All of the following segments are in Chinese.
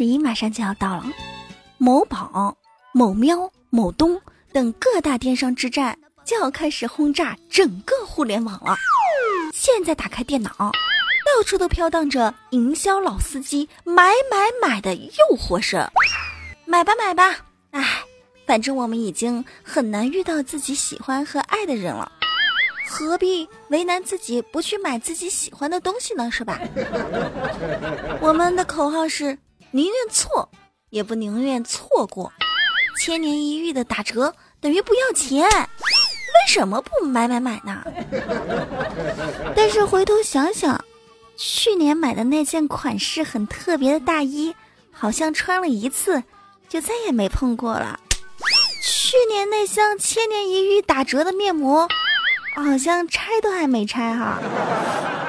十一马上就要到了，某宝、某喵、某东等各大电商之战就要开始轰炸整个互联网了。现在打开电脑，到处都飘荡着营销老司机买买买的诱惑声，买吧买吧，哎，反正我们已经很难遇到自己喜欢和爱的人了。何必为难自己不去买自己喜欢的东西呢？是吧？我们的口号是宁愿错，也不宁愿错过。千年一遇的打折等于不要钱，为什么不买买买呢？但是回头想想，去年买的那件款式很特别的大衣，好像穿了一次就再也没碰过了。去年那箱千年一遇打折的面膜。好像拆都还没拆哈，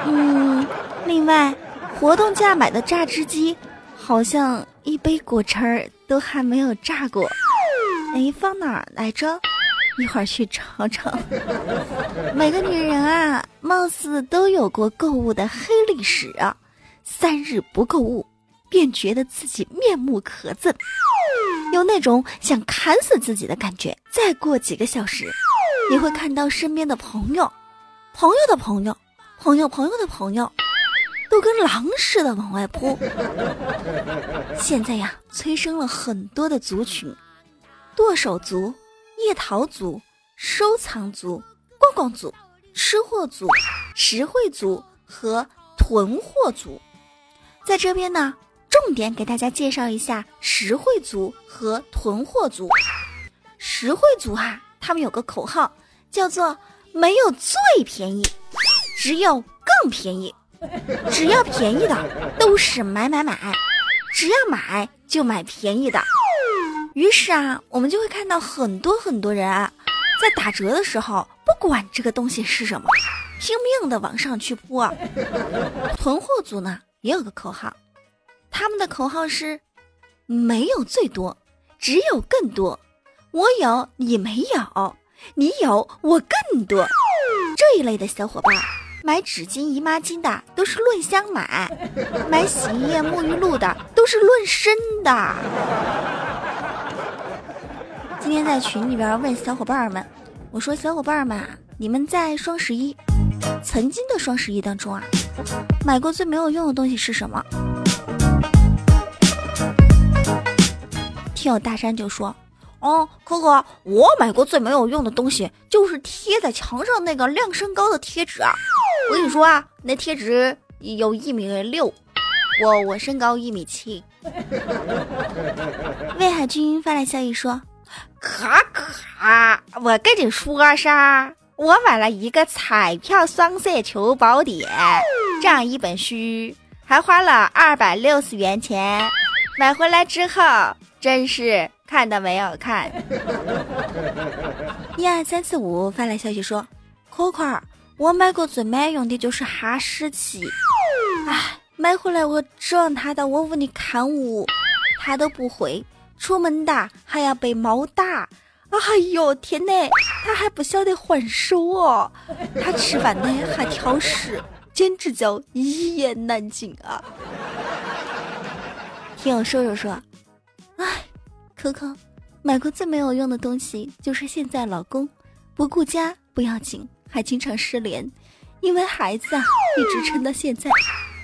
嗯，另外活动价买的榨汁机，好像一杯果汁儿都还没有榨过，哎，放哪儿来着？一会儿去尝尝。每个女人啊，貌似都有过购物的黑历史啊，三日不购物，便觉得自己面目可憎，有那种想砍死自己的感觉。再过几个小时。你会看到身边的朋友，朋友的朋友，朋友朋友的朋友，都跟狼似的往外扑。现在呀，催生了很多的族群：剁手族、叶桃族、收藏族、逛逛族、吃货族、实惠族和囤货族。在这边呢，重点给大家介绍一下实惠族和囤货族。实惠族哈，他们有个口号。叫做没有最便宜，只有更便宜。只要便宜的都是买买买，只要买就买便宜的。于是啊，我们就会看到很多很多人啊，在打折的时候，不管这个东西是什么，拼命的往上去扑。囤货组呢也有个口号，他们的口号是：没有最多，只有更多。我有，你没有。你有我更多，这一类的小伙伴，买纸巾、姨妈巾的都是论箱买，买洗衣液、沐浴露的都是论身的。今天在群里边问小伙伴们，我说小伙伴们，你们在双十一，曾经的双十一当中啊，买过最没有用的东西是什么？听友大山就说。哦，可可，我买过最没有用的东西就是贴在墙上那个亮身高的贴纸啊！我跟你说啊，那贴纸有一米六，我我身高一米七。魏海军发来消息说：“可可，我跟你说啥？我买了一个彩票双色球宝典这样一本书，还花了二百六十元钱，买回来之后真是。”看到没有？看，一二三四五发来消息说：“可可，我买过最没用的就是哈士奇，哎，买回来我指望它到我屋里看屋，它都不会，出门打还要被猫打。哎呦天呐，它还不晓得还手哦，它吃饭呢还挑食，简直叫一言难尽啊！”听我说说说，哎。可可，买过最没有用的东西就是现在老公不顾家不要紧，还经常失联，因为孩子啊一直撑到现在。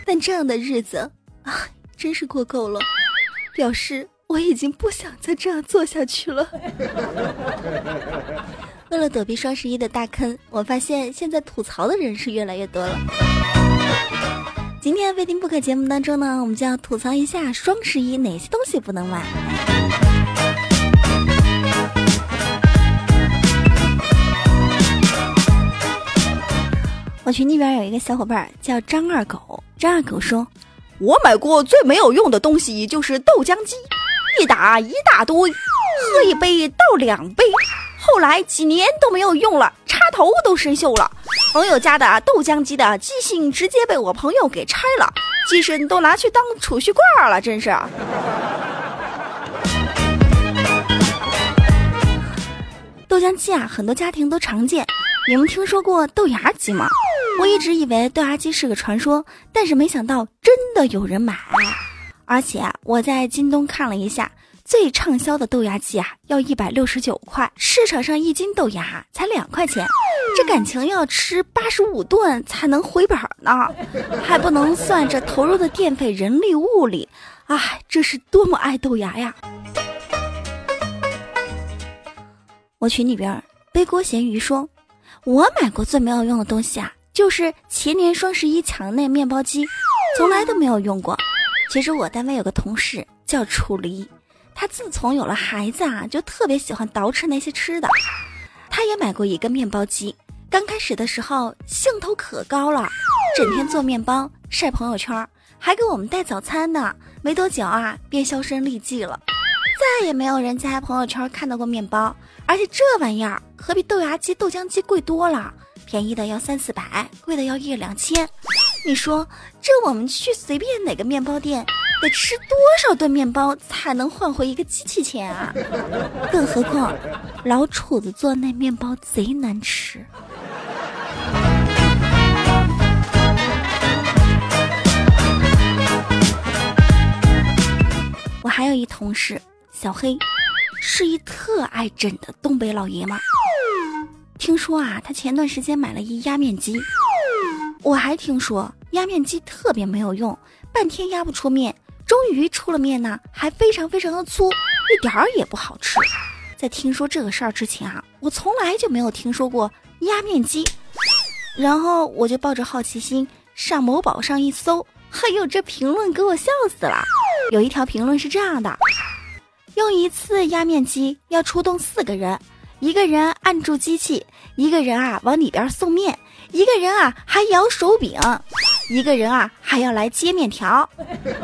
但这样的日子啊，真是过够了，表示我已经不想再这样做下去了。为了躲避双十一的大坑，我发现现在吐槽的人是越来越多了。今天非听不可节目当中呢，我们就要吐槽一下双十一哪些东西不能买。我群里边有一个小伙伴叫张二狗，张二狗说：“我买过最没有用的东西就是豆浆机，一打一大堆，喝一杯倒两杯，后来几年都没有用了，插头都生锈了。朋友家的豆浆机的机芯直接被我朋友给拆了，机身都拿去当储蓄罐了，真是。”豆浆机啊，很多家庭都常见，你们听说过豆芽机吗？我一直以为豆芽机是个传说，但是没想到真的有人买，而且，我在京东看了一下，最畅销的豆芽机啊，要一百六十九块，市场上一斤豆芽才两块钱，这感情要吃八十五顿才能回本呢，还不能算这投入的电费、人力、物力，唉，这是多么爱豆芽呀！我群里边背锅咸鱼说，我买过最没有用的东西啊，就是前年双十一抢的那面包机，从来都没有用过。其实我单位有个同事叫楚离，他自从有了孩子啊，就特别喜欢捯饬那些吃的。他也买过一个面包机，刚开始的时候兴头可高了，整天做面包晒朋友圈，还给我们带早餐呢。没多久啊，便销声匿迹了，再也没有人在朋友圈看到过面包。而且这玩意儿可比豆芽机、豆浆机贵多了，便宜的要三四百，贵的要一两千。你说这我们去随便哪个面包店，得吃多少顿面包才能换回一个机器钱啊？更何况老楚子做那面包贼难吃。我还有一同事小黑，是一特爱整的东北老爷们。听说啊，他前段时间买了一压面机。我还听说压面机特别没有用，半天压不出面，终于出了面呢，还非常非常的粗，一点儿也不好吃。在听说这个事儿之前啊，我从来就没有听说过压面机。然后我就抱着好奇心上某宝上一搜，哎呦，这评论给我笑死了。有一条评论是这样的：用一次压面机要出动四个人，一个人按住机器，一个人啊往里边送面。一个人啊还摇手柄，一个人啊还要来接面条。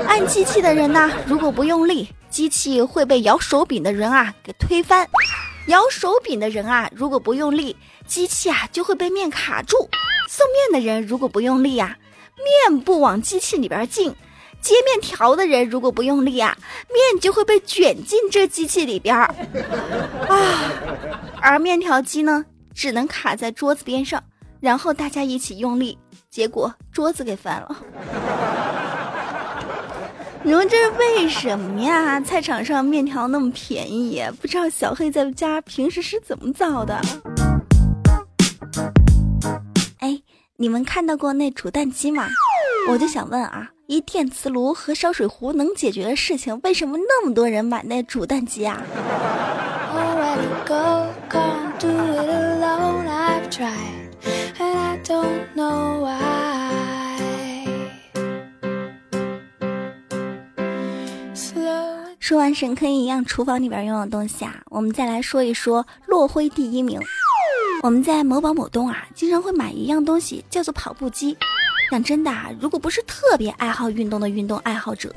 按机器的人呢，如果不用力，机器会被摇手柄的人啊给推翻；摇手柄的人啊，如果不用力，机器啊就会被面卡住。送面的人如果不用力啊，面不往机器里边进；接面条的人如果不用力啊，面就会被卷进这机器里边儿 啊。而面条机呢，只能卡在桌子边上。然后大家一起用力，结果桌子给翻了。你说这是为什么呀？菜场上面条那么便宜，不知道小黑在家平时是怎么造的？哎，你们看到过那煮蛋机吗？我就想问啊，一电磁炉和烧水壶能解决的事情，为什么那么多人买那煮蛋机啊？说完神坑一样厨房里边用的东西啊，我们再来说一说落灰第一名。我们在某宝某东啊，经常会买一样东西，叫做跑步机。讲真的啊，如果不是特别爱好运动的运动爱好者，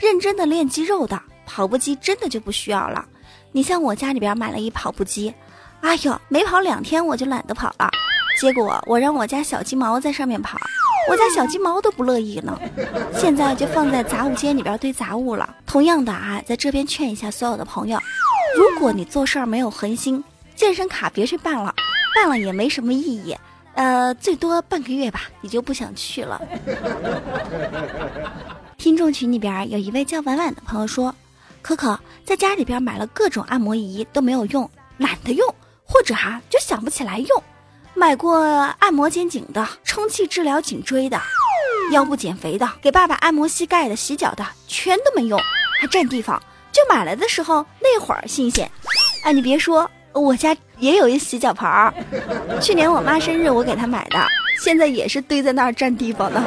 认真的练肌肉的，跑步机真的就不需要了。你像我家里边买了一跑步机，哎呦，没跑两天我就懒得跑了。结果我让我家小鸡毛在上面跑。我家小鸡毛都不乐意呢，现在就放在杂物间里边堆杂物了。同样的啊，在这边劝一下所有的朋友，如果你做事儿没有恒心，健身卡别去办了，办了也没什么意义。呃，最多半个月吧，你就不想去了。听众群里边有一位叫婉婉的朋友说，可可在家里边买了各种按摩仪都没有用，懒得用，或者哈就想不起来用。买过按摩肩颈的，充气治疗颈椎的，腰部减肥的，给爸爸按摩膝盖的，洗脚的，全都没用，还占地方。就买来的时候那会儿新鲜，哎，你别说，我家也有一洗脚盆儿，去年我妈生日我给她买的，现在也是堆在那儿占地方呢。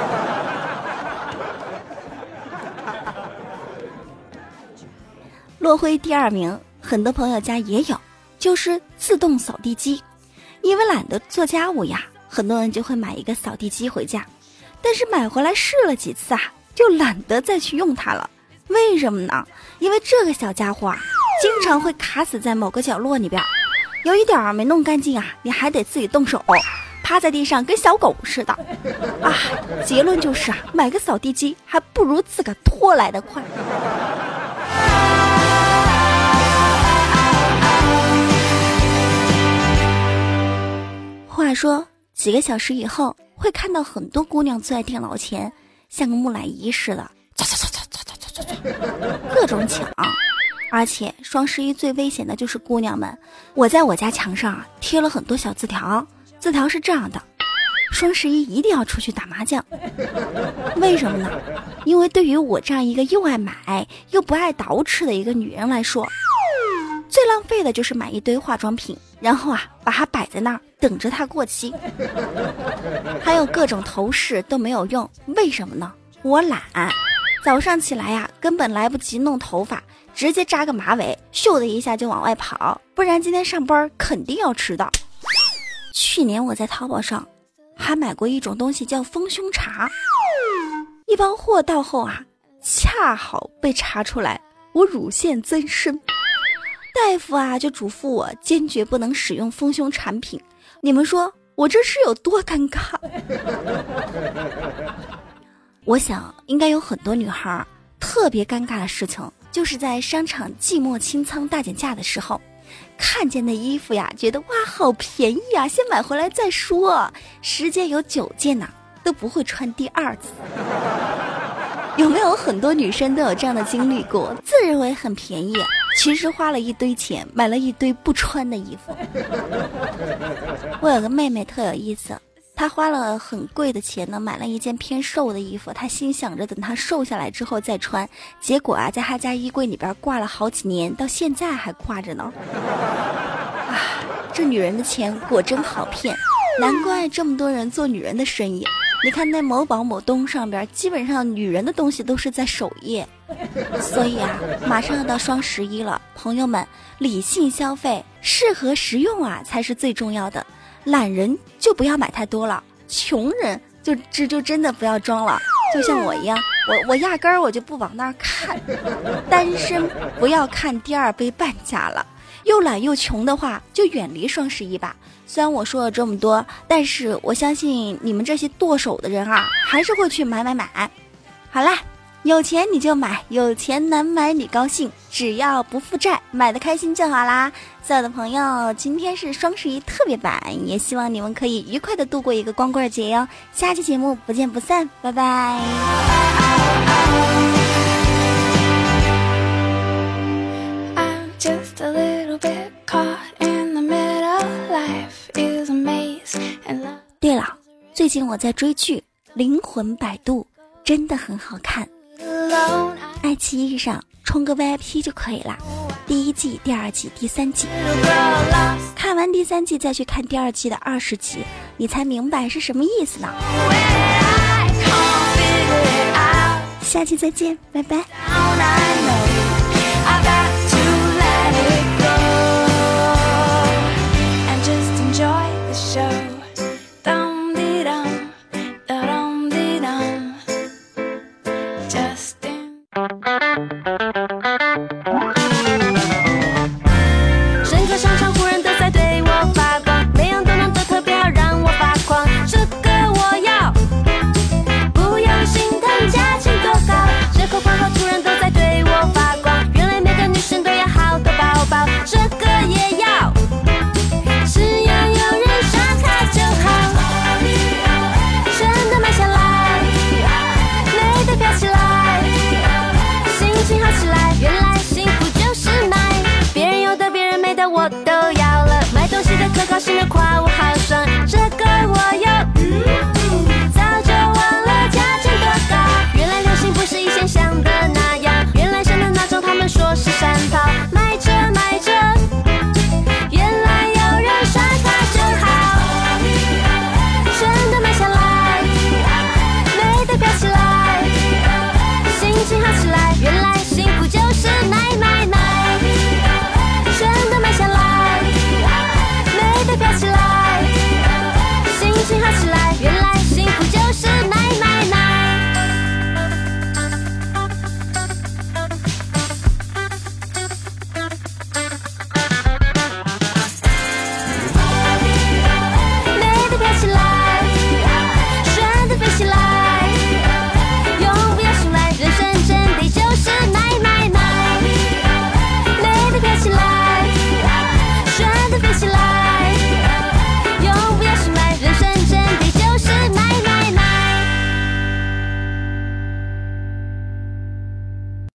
落灰第二名，很多朋友家也有，就是自动扫地机。因为懒得做家务呀，很多人就会买一个扫地机回家，但是买回来试了几次啊，就懒得再去用它了。为什么呢？因为这个小家伙啊，经常会卡死在某个角落里边，有一点儿没弄干净啊，你还得自己动手，趴在地上跟小狗似的。啊，结论就是啊，买个扫地机还不如自个拖来的快。话说几个小时以后，会看到很多姑娘坐在电脑前，像个木乃伊似的，各种抢。而且双十一最危险的就是姑娘们。我在我家墙上贴了很多小字条，字条是这样的：双十一一定要出去打麻将。为什么呢？因为对于我这样一个又爱买又不爱捯饬的一个女人来说，最浪费的就是买一堆化妆品，然后啊把它摆在那儿等着它过期。还有各种头饰都没有用，为什么呢？我懒，早上起来呀根本来不及弄头发。直接扎个马尾，咻的一下就往外跑，不然今天上班肯定要迟到。去年我在淘宝上还买过一种东西，叫丰胸茶。一包货到后啊，恰好被查出来我乳腺增生，大夫啊就嘱咐我坚决不能使用丰胸产品。你们说我这是有多尴尬？我想应该有很多女孩特别尴尬的事情。就是在商场寂寞清仓大减价的时候，看见那衣服呀，觉得哇好便宜啊，先买回来再说。十件有九件呐都不会穿第二次。有没有很多女生都有这样的经历过？自认为很便宜，其实花了一堆钱买了一堆不穿的衣服。我有个妹妹特有意思。他花了很贵的钱呢，买了一件偏瘦的衣服。他心想着等他瘦下来之后再穿，结果啊，在他家衣柜里边挂了好几年，到现在还挂着呢。啊，这女人的钱果真好骗，难怪这么多人做女人的生意。你看那某宝、某东上边，基本上女人的东西都是在首页。所以啊，马上要到双十一了，朋友们，理性消费，适合实用啊，才是最重要的。懒人就不要买太多了，穷人就这就真的不要装了，就像我一样，我我压根儿我就不往那儿看。单身不要看第二杯半价了，又懒又穷的话，就远离双十一吧。虽然我说了这么多，但是我相信你们这些剁手的人啊，还是会去买买买。好啦。有钱你就买，有钱难买你高兴，只要不负债，买的开心就好啦。所有的朋友，今天是双十一特别版，也希望你们可以愉快的度过一个光棍节哟。下期节目不见不散，拜拜。对了，最近我在追剧《灵魂摆渡》，真的很好看。爱奇艺上充个 VIP 就可以了，第一季、第二季、第三季，看完第三季再去看第二季的二十集，你才明白是什么意思呢？下期再见，拜拜。